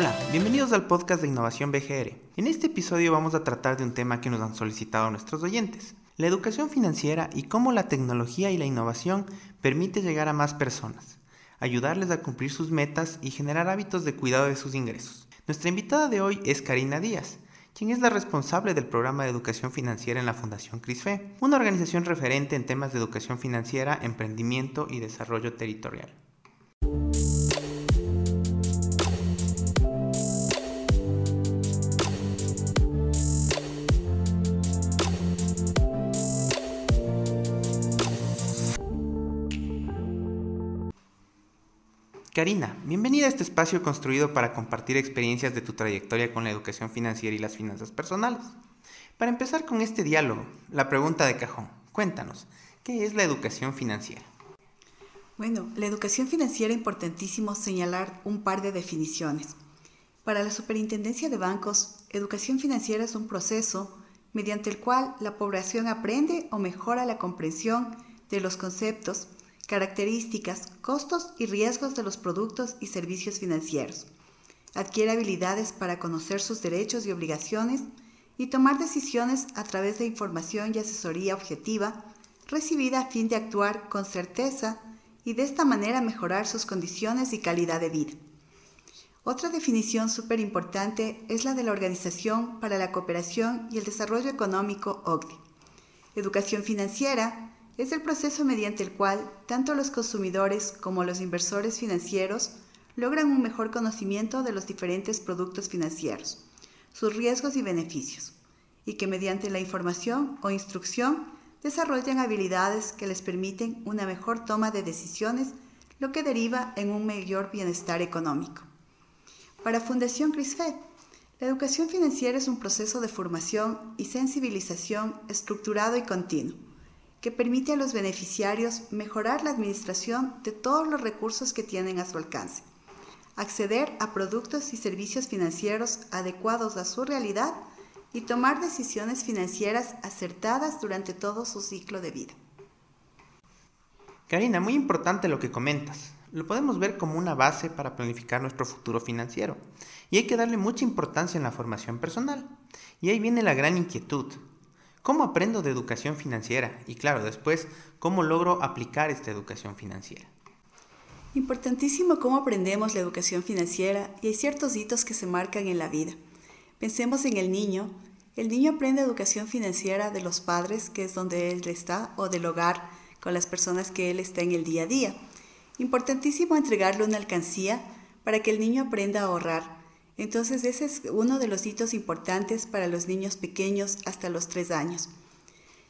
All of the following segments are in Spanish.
Hola, bienvenidos al podcast de Innovación BGR. En este episodio vamos a tratar de un tema que nos han solicitado nuestros oyentes, la educación financiera y cómo la tecnología y la innovación permite llegar a más personas, ayudarles a cumplir sus metas y generar hábitos de cuidado de sus ingresos. Nuestra invitada de hoy es Karina Díaz, quien es la responsable del programa de educación financiera en la Fundación CRISFE, una organización referente en temas de educación financiera, emprendimiento y desarrollo territorial. Karina, bienvenida a este espacio construido para compartir experiencias de tu trayectoria con la educación financiera y las finanzas personales. Para empezar con este diálogo, la pregunta de cajón, cuéntanos, ¿qué es la educación financiera? Bueno, la educación financiera es importantísimo señalar un par de definiciones. Para la Superintendencia de Bancos, educación financiera es un proceso mediante el cual la población aprende o mejora la comprensión de los conceptos, características, costos y riesgos de los productos y servicios financieros. Adquiere habilidades para conocer sus derechos y obligaciones y tomar decisiones a través de información y asesoría objetiva recibida a fin de actuar con certeza y de esta manera mejorar sus condiciones y calidad de vida. Otra definición súper importante es la de la Organización para la Cooperación y el Desarrollo Económico OCDE. Educación financiera es el proceso mediante el cual tanto los consumidores como los inversores financieros logran un mejor conocimiento de los diferentes productos financieros, sus riesgos y beneficios, y que mediante la información o instrucción desarrollan habilidades que les permiten una mejor toma de decisiones, lo que deriva en un mayor bienestar económico. Para Fundación CRISFE, la educación financiera es un proceso de formación y sensibilización estructurado y continuo que permite a los beneficiarios mejorar la administración de todos los recursos que tienen a su alcance, acceder a productos y servicios financieros adecuados a su realidad y tomar decisiones financieras acertadas durante todo su ciclo de vida. Karina, muy importante lo que comentas. Lo podemos ver como una base para planificar nuestro futuro financiero. Y hay que darle mucha importancia en la formación personal. Y ahí viene la gran inquietud. ¿Cómo aprendo de educación financiera? Y claro, después, ¿cómo logro aplicar esta educación financiera? Importantísimo cómo aprendemos la educación financiera y hay ciertos hitos que se marcan en la vida. Pensemos en el niño. El niño aprende educación financiera de los padres, que es donde él está, o del hogar, con las personas que él está en el día a día. Importantísimo entregarle una alcancía para que el niño aprenda a ahorrar entonces ese es uno de los hitos importantes para los niños pequeños hasta los tres años.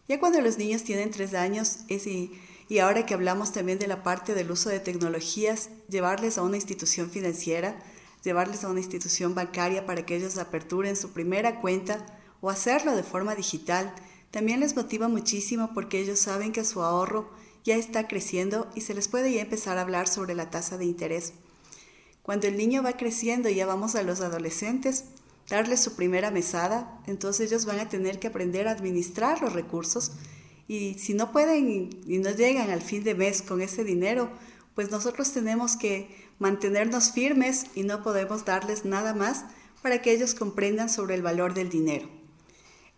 Ya cuando los niños tienen tres años, y, y ahora que hablamos también de la parte del uso de tecnologías, llevarles a una institución financiera, llevarles a una institución bancaria para que ellos aperturen su primera cuenta o hacerlo de forma digital, también les motiva muchísimo porque ellos saben que su ahorro ya está creciendo y se les puede ya empezar a hablar sobre la tasa de interés. Cuando el niño va creciendo y ya vamos a los adolescentes, darles su primera mesada, entonces ellos van a tener que aprender a administrar los recursos y si no pueden y no llegan al fin de mes con ese dinero, pues nosotros tenemos que mantenernos firmes y no podemos darles nada más para que ellos comprendan sobre el valor del dinero.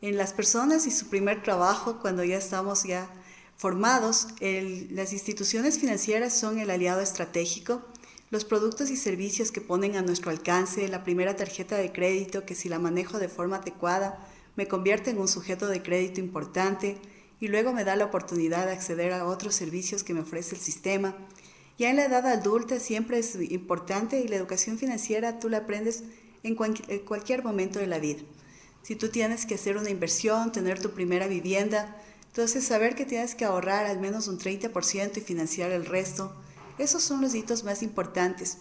En las personas y su primer trabajo, cuando ya estamos ya formados, las instituciones financieras son el aliado estratégico los productos y servicios que ponen a nuestro alcance, la primera tarjeta de crédito que si la manejo de forma adecuada me convierte en un sujeto de crédito importante y luego me da la oportunidad de acceder a otros servicios que me ofrece el sistema. Ya en la edad adulta siempre es importante y la educación financiera tú la aprendes en cualquier momento de la vida. Si tú tienes que hacer una inversión, tener tu primera vivienda, entonces saber que tienes que ahorrar al menos un 30% y financiar el resto esos son los hitos más importantes.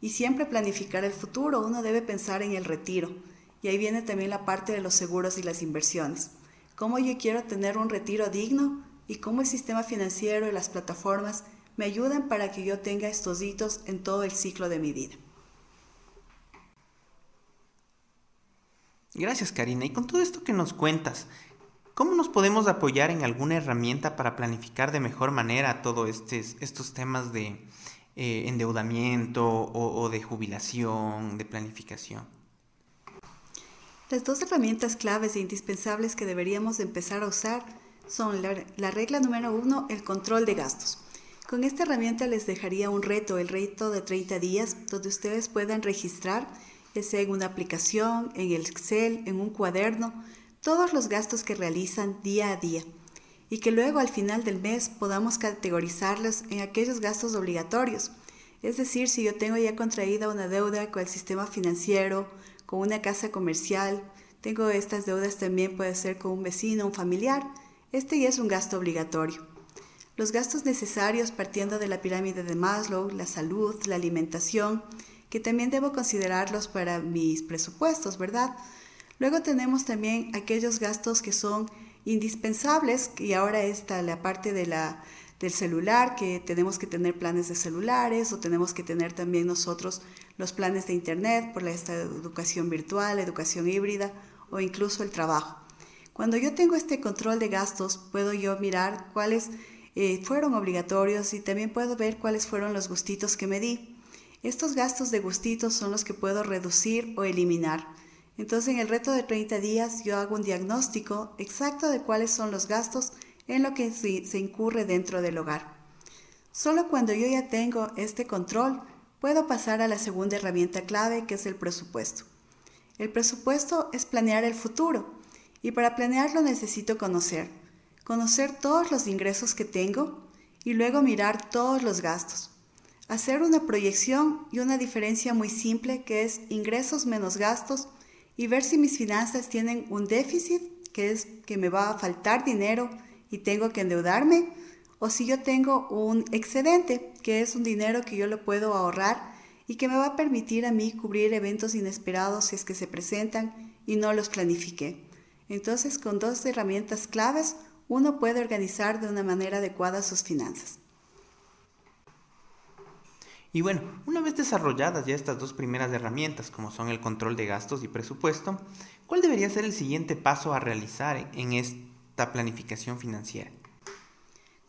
Y siempre planificar el futuro, uno debe pensar en el retiro. Y ahí viene también la parte de los seguros y las inversiones. Cómo yo quiero tener un retiro digno y cómo el sistema financiero y las plataformas me ayudan para que yo tenga estos hitos en todo el ciclo de mi vida. Gracias Karina. Y con todo esto que nos cuentas, ¿cómo nos podemos apoyar en alguna herramienta para planificar de mejor manera todos estos temas de eh, endeudamiento o, de jubilación, de planificación. Las dos herramientas claves e indispensables que deberíamos empezar a usar son la, la regla número uno, el control de gastos. Con esta herramienta les dejaría un reto, el reto de 30 días, donde ustedes puedan registrar, ya sea en una aplicación, en el Excel, en un cuaderno, todos los gastos que realizan día a día y que luego al final del mes podamos categorizarlos en aquellos gastos obligatorios. Es decir, si yo tengo ya contraída una deuda con el sistema financiero, con una casa comercial, tengo estas deudas también puede ser con un vecino, un familiar, este ya es un gasto obligatorio. Los gastos necesarios partiendo de la pirámide de Maslow, la salud, la alimentación, que también debo considerarlos para mis presupuestos, ¿verdad? Luego tenemos también aquellos gastos que son indispensables y ahora está la parte de la, del celular, que tenemos que tener planes de celulares o tenemos que tener también nosotros los planes de internet por esta educación virtual, educación híbrida o incluso el trabajo. Cuando yo tengo este control de gastos, puedo yo mirar cuáles eh, fueron obligatorios y también puedo ver cuáles fueron los gustitos que me di. Estos gastos de gustitos son los que puedo reducir o eliminar. Entonces en el reto de 30 días yo hago un diagnóstico exacto de cuáles son los gastos en lo que se incurre dentro del hogar. Solo cuando yo ya tengo este control puedo pasar a la segunda herramienta clave que es el presupuesto. El presupuesto es planear el futuro y para planearlo necesito conocer conocer todos los ingresos que tengo y luego mirar todos los gastos. Hacer una proyección y una diferencia muy simple que es ingresos menos gastos y ver si mis finanzas tienen un déficit, que es que me va a faltar dinero y tengo que endeudarme, o si yo tengo un excedente, que es un dinero que yo lo puedo ahorrar y que me va a permitir a mí cubrir eventos inesperados si es que se presentan y no los planifiqué. Entonces, con dos herramientas claves, uno puede organizar de una manera adecuada sus finanzas. Y bueno, una vez desarrolladas ya estas dos primeras herramientas, como son el control de gastos y presupuesto, ¿cuál debería ser el siguiente paso a realizar en esta planificación financiera?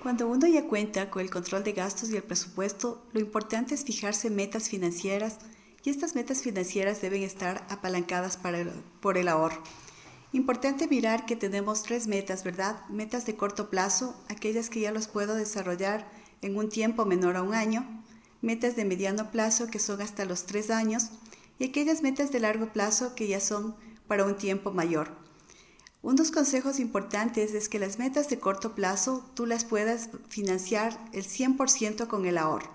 Cuando uno ya cuenta con el control de gastos y el presupuesto, lo importante es fijarse metas financieras y estas metas financieras deben estar apalancadas por el ahorro. Importante mirar que tenemos tres metas, ¿verdad? Metas de corto plazo, aquellas que ya los puedo desarrollar en un tiempo menor a un año, metas de mediano plazo que son hasta los tres años y aquellas metas de largo plazo que ya son para un tiempo mayor. Unos consejos importantes es que las metas de corto plazo tú las puedas financiar el 100% con el ahorro.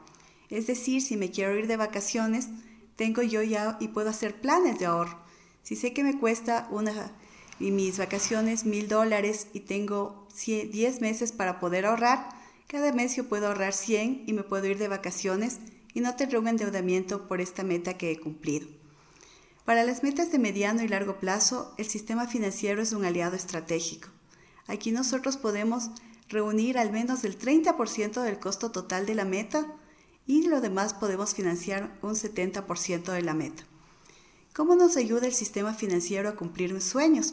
Es decir, si me quiero ir de vacaciones, tengo yo ya y puedo hacer planes de ahorro. Si sé que me cuesta una y mis vacaciones mil dólares y tengo 10 meses para poder ahorrar, cada mes yo puedo ahorrar 100 y me puedo ir de vacaciones y no tener un endeudamiento por esta meta que he cumplido. Para las metas de mediano y largo plazo, el sistema financiero es un aliado estratégico. Aquí nosotros podemos reunir al menos el 30% del costo total de la meta y lo demás podemos financiar un 70% de la meta. ¿Cómo nos ayuda el sistema financiero a cumplir mis sueños?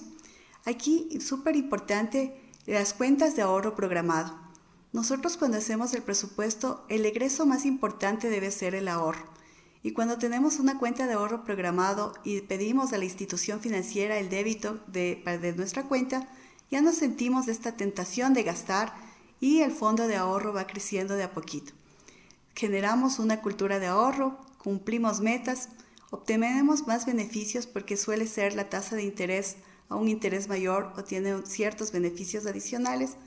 Aquí, súper importante, las cuentas de ahorro programado. Nosotros cuando hacemos el presupuesto, el egreso más importante debe ser el ahorro. Y cuando tenemos una cuenta de ahorro programado y pedimos a la institución financiera el débito de, de nuestra cuenta, ya nos sentimos de esta tentación de gastar y el fondo de ahorro va creciendo de a poquito. Generamos una cultura de ahorro, cumplimos metas, obtenemos más beneficios porque suele ser la tasa de interés a un interés mayor o tiene ciertos beneficios adicionales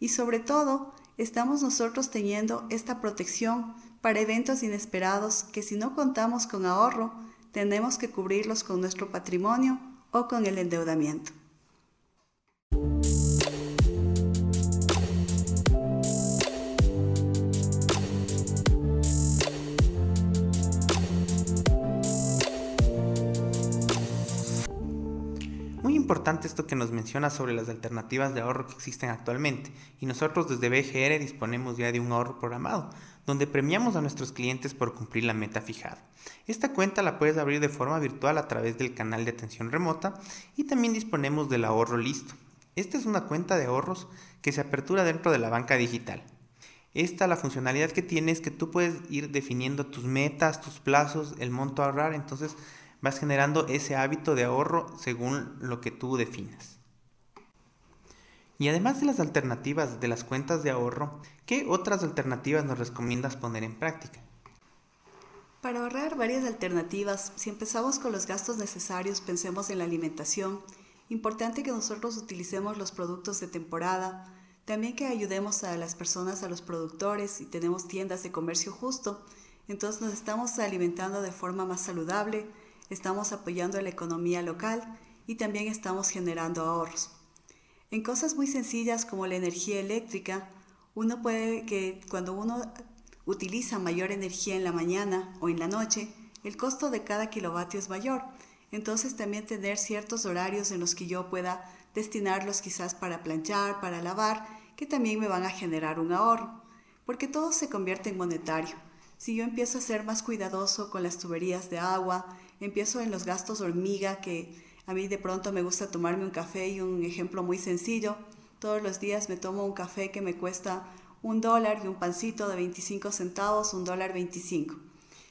y sobre todo estamos nosotros teniendo esta protección para eventos inesperados que si no contamos con ahorro tenemos que cubrirlos con nuestro patrimonio o con el endeudamiento. Importante esto que nos menciona sobre las alternativas de ahorro que existen actualmente y nosotros desde BGR disponemos ya de un ahorro programado, donde premiamos a nuestros clientes por cumplir la meta fijada. Esta cuenta la puedes abrir de forma virtual a través del canal de atención remota y también disponemos del ahorro listo. Esta es una cuenta de ahorros que se apertura dentro de la banca digital. Esta, la funcionalidad que tiene es que tú puedes ir definiendo tus metas, tus plazos, el monto a ahorrar, entonces vas generando ese hábito de ahorro según lo que tú definas. Y además de las alternativas de las cuentas de ahorro, ¿qué otras alternativas nos recomiendas poner en práctica? Para ahorrar varias alternativas, si empezamos con los gastos necesarios, pensemos en la alimentación. Importante que nosotros utilicemos los productos de temporada, también que ayudemos a las personas, a los productores, y tenemos tiendas de comercio justo. Entonces nos estamos alimentando de forma más saludable, estamos apoyando la economía local y también estamos generando ahorros. En cosas muy sencillas como la energía eléctrica, uno puede que cuando uno utiliza mayor energía en la mañana o en la noche, el costo de cada kilovatio es mayor. Entonces también tener ciertos horarios en los que yo pueda destinarlos quizás para planchar, para lavar, que también me van a generar un ahorro, porque todo se convierte en monetario. Si yo empiezo a ser más cuidadoso con las tuberías de agua, empiezo en los gastos hormiga, que a mí de pronto me gusta tomarme un café y un ejemplo muy sencillo, todos los días me tomo un café que me cuesta un dólar y un pancito de 25 centavos, un dólar 25.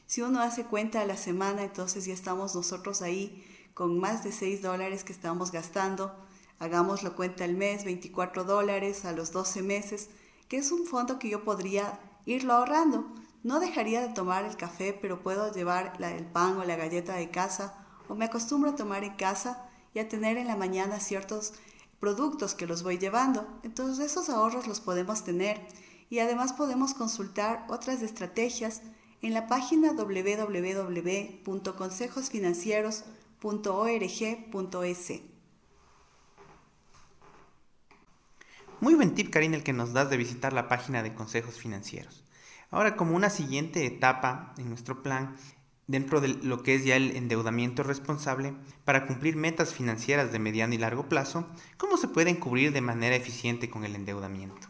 Si uno hace cuenta a la semana, entonces ya estamos nosotros ahí con más de 6 dólares que estamos gastando Hagámoslo cuenta el mes, 24 dólares a los 12 meses, que es un fondo que yo podría irlo ahorrando. No dejaría de tomar el café, pero puedo llevar el pan o la galleta de casa, o me acostumbro a tomar en casa y a tener en la mañana ciertos productos que los voy llevando. Entonces esos ahorros los podemos tener y además podemos consultar otras estrategias en la página www.consejosfinancieros.org.es. Muy buen tip, Karina, el que nos das de visitar la página de consejos financieros. Ahora, como una siguiente etapa en nuestro plan, dentro de lo que es ya el endeudamiento responsable, para cumplir metas financieras de mediano y largo plazo, ¿cómo se pueden cubrir de manera eficiente con el endeudamiento?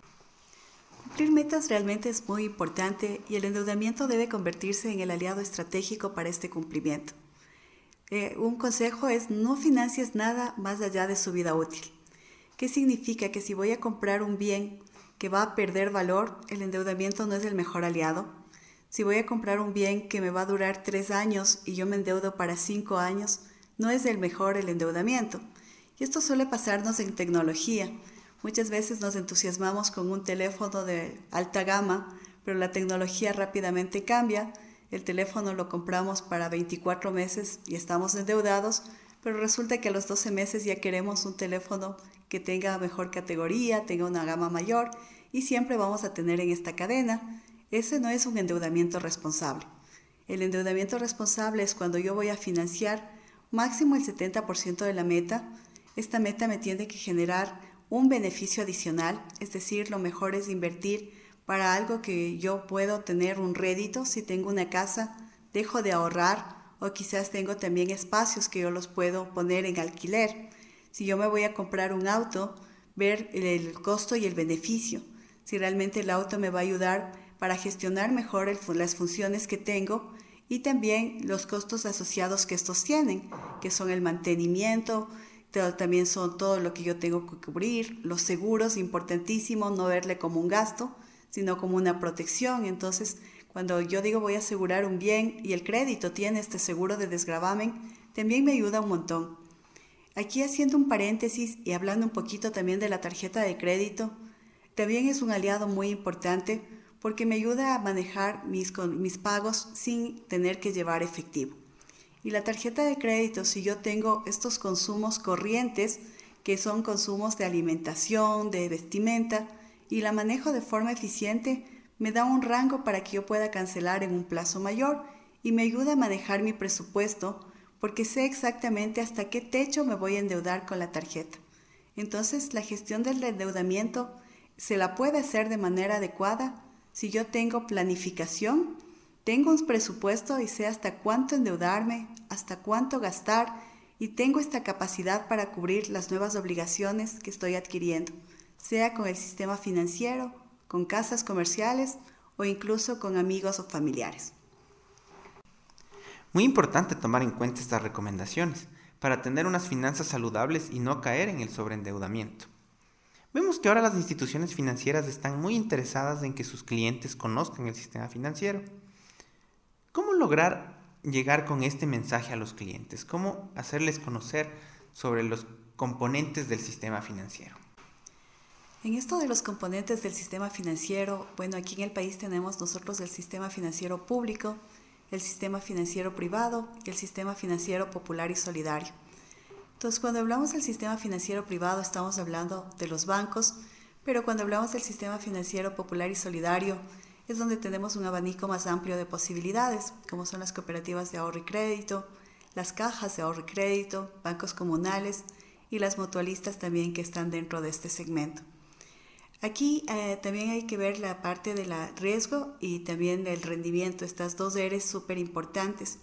Cumplir metas realmente es muy importante y el endeudamiento debe convertirse en el aliado estratégico para este cumplimiento. Eh, un consejo es no financies nada más allá de su vida útil. ¿Qué significa? Que si voy a comprar un bien que va a perder valor, el endeudamiento no es el mejor aliado. Si voy a comprar un bien que me va a durar tres años y yo me endeudo para cinco años, no es el mejor el endeudamiento. Y esto suele pasarnos en tecnología. Muchas veces nos entusiasmamos con un teléfono de alta gama, pero la tecnología rápidamente cambia. El teléfono lo compramos para 24 meses y estamos endeudados, pero resulta que a los 12 meses ya queremos un teléfono que tenga mejor categoría, tenga una gama mayor y siempre vamos a tener en esta cadena. Ese no es un endeudamiento responsable. El endeudamiento responsable es cuando yo voy a financiar máximo el 70% de la meta. Esta meta me tiene que generar un beneficio adicional, es decir, lo mejor es invertir para algo que yo puedo tener un rédito. Si tengo una casa, dejo de ahorrar o quizás tengo también espacios que yo los puedo poner en alquiler si yo me voy a comprar un auto, ver el costo y el beneficio, si realmente el auto me va a ayudar para gestionar mejor las funciones que tengo y también los costos asociados que estos tienen, que son el mantenimiento, también son todo lo que yo tengo que cubrir, los seguros, importantísimo, no verle como un gasto, sino como una protección. Entonces, cuando yo digo voy a asegurar un bien y el crédito tiene este seguro de desgravamen, también me ayuda un montón. Aquí haciendo un paréntesis y hablando un poquito también de la tarjeta de crédito, también es un aliado muy importante porque me ayuda a manejar mis, mis pagos sin tener que llevar efectivo. Y la tarjeta de crédito, si yo tengo estos consumos corrientes, que son consumos de alimentación, de vestimenta, y la manejo de forma eficiente, me da un rango para que yo pueda cancelar en un plazo mayor y me ayuda a manejar mi presupuesto porque sé exactamente hasta qué techo me voy a endeudar con la tarjeta. Entonces, la gestión del endeudamiento se la puede hacer de manera adecuada si yo tengo planificación, tengo un presupuesto y sé hasta cuánto endeudarme, hasta cuánto gastar y tengo esta capacidad para cubrir las nuevas obligaciones que estoy adquiriendo, sea con el sistema financiero, con casas comerciales o incluso con amigos o familiares. Muy importante tomar en cuenta estas recomendaciones para tener unas finanzas saludables y no caer en el sobreendeudamiento. Vemos que ahora las instituciones financieras están muy interesadas en que sus clientes conozcan el sistema financiero. ¿Cómo lograr llegar con este mensaje a los clientes? ¿Cómo hacerles conocer sobre los componentes del sistema financiero? En esto de los componentes del sistema financiero, bueno, aquí en el país tenemos nosotros el sistema financiero público, el sistema financiero privado el sistema financiero popular y solidario. Entonces, cuando hablamos del sistema financiero privado, estamos hablando de los bancos, pero cuando hablamos del sistema financiero popular y solidario, es donde tenemos un abanico más amplio de posibilidades, como son las cooperativas de ahorro y crédito, las cajas de ahorro y crédito, bancos comunales y las mutualistas también que están dentro de este segmento. Aquí eh, también hay que ver la parte del riesgo y también del rendimiento, estas dos eres súper importantes.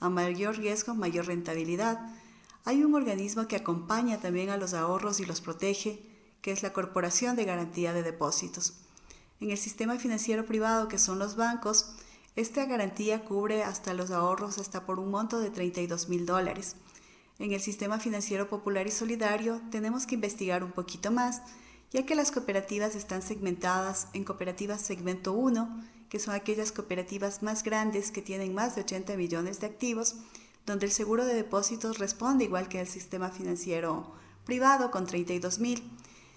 A mayor riesgo, mayor rentabilidad. Hay un organismo que acompaña también a los ahorros y los protege, que es la Corporación de Garantía de Depósitos. En el sistema financiero privado, que son los bancos, esta garantía cubre hasta los ahorros hasta por un monto de 32 mil dólares. En el sistema financiero popular y solidario tenemos que investigar un poquito más ya que las cooperativas están segmentadas en cooperativas segmento 1, que son aquellas cooperativas más grandes que tienen más de 80 millones de activos, donde el seguro de depósitos responde igual que el sistema financiero privado con 32 mil.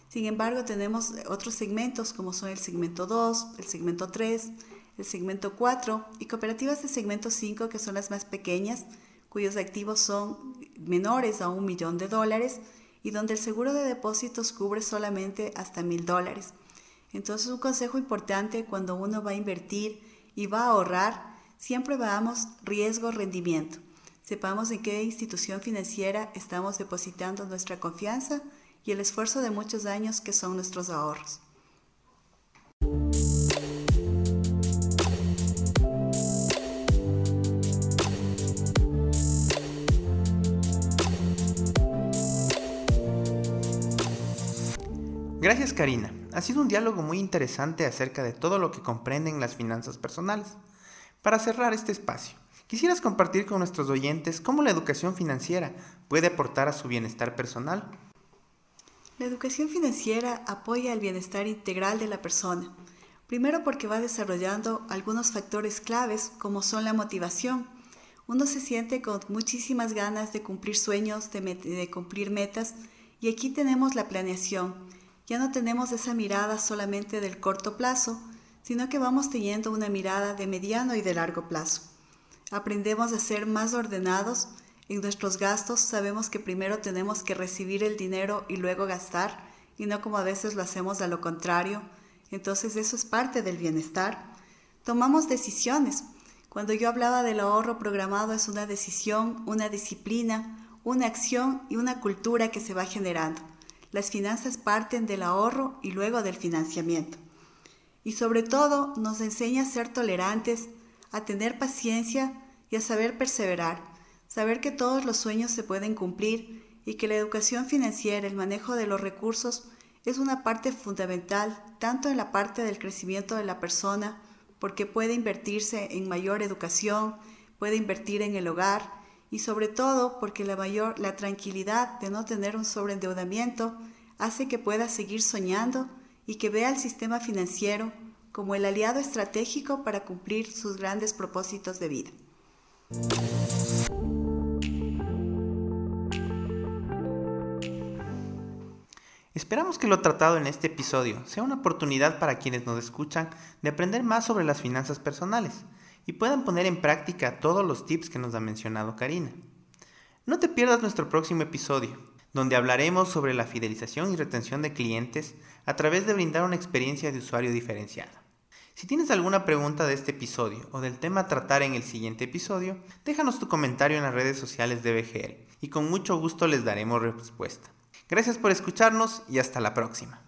Sin embargo, tenemos otros segmentos como son el segmento 2, el segmento 3, el segmento 4 y cooperativas de segmento 5 que son las más pequeñas, cuyos activos son menores a un millón de dólares y donde el seguro de depósitos cubre solamente hasta mil dólares. Entonces un consejo importante cuando uno va a invertir y va a ahorrar, siempre veamos riesgo-rendimiento. Sepamos en qué institución financiera estamos depositando nuestra confianza y el esfuerzo de muchos años que son nuestros ahorros. Gracias Karina. Ha sido un diálogo muy interesante acerca de todo lo que comprenden las finanzas personales. Para cerrar este espacio, ¿quisieras compartir con nuestros oyentes cómo la educación financiera puede aportar a su bienestar personal? La educación financiera apoya el bienestar integral de la persona. Primero porque va desarrollando algunos factores claves como son la motivación. Uno se siente con muchísimas ganas de cumplir sueños, de, de cumplir metas y aquí tenemos la planeación ya no tenemos esa mirada solamente del corto plazo, sino que vamos teniendo una mirada de mediano y de largo plazo. Aprendemos a ser más ordenados en nuestros gastos, sabemos que primero tenemos que recibir el dinero y luego gastar, y no como a veces lo hacemos a lo contrario. Entonces eso es parte del bienestar. Tomamos decisiones. Cuando yo hablaba del ahorro programado es una decisión, una disciplina, una acción y una cultura que se va generando. Las finanzas parten del ahorro y luego del financiamiento. Y sobre todo nos enseña a ser tolerantes, a tener paciencia y a saber perseverar, saber que todos los sueños se pueden cumplir y que la educación financiera, el manejo de los recursos, es una parte fundamental tanto en la parte del crecimiento de la persona, porque puede invertirse en mayor educación, puede invertir en el hogar, y sobre todo porque la mayor la tranquilidad de no tener un sobreendeudamiento hace que pueda seguir soñando y que vea al sistema financiero como el aliado estratégico para cumplir sus grandes propósitos de vida. Esperamos que lo tratado en este episodio sea una oportunidad para quienes nos escuchan de aprender más sobre las finanzas personales y puedan poner en práctica todos los tips que nos ha mencionado Karina. No te pierdas nuestro próximo episodio, donde hablaremos sobre la fidelización y retención de clientes a través de brindar una experiencia de usuario diferenciada. Si tienes alguna pregunta de este episodio o del tema a tratar en el siguiente episodio, déjanos tu comentario en las redes sociales de BGL y con mucho gusto les daremos respuesta. Gracias por escucharnos y hasta la próxima.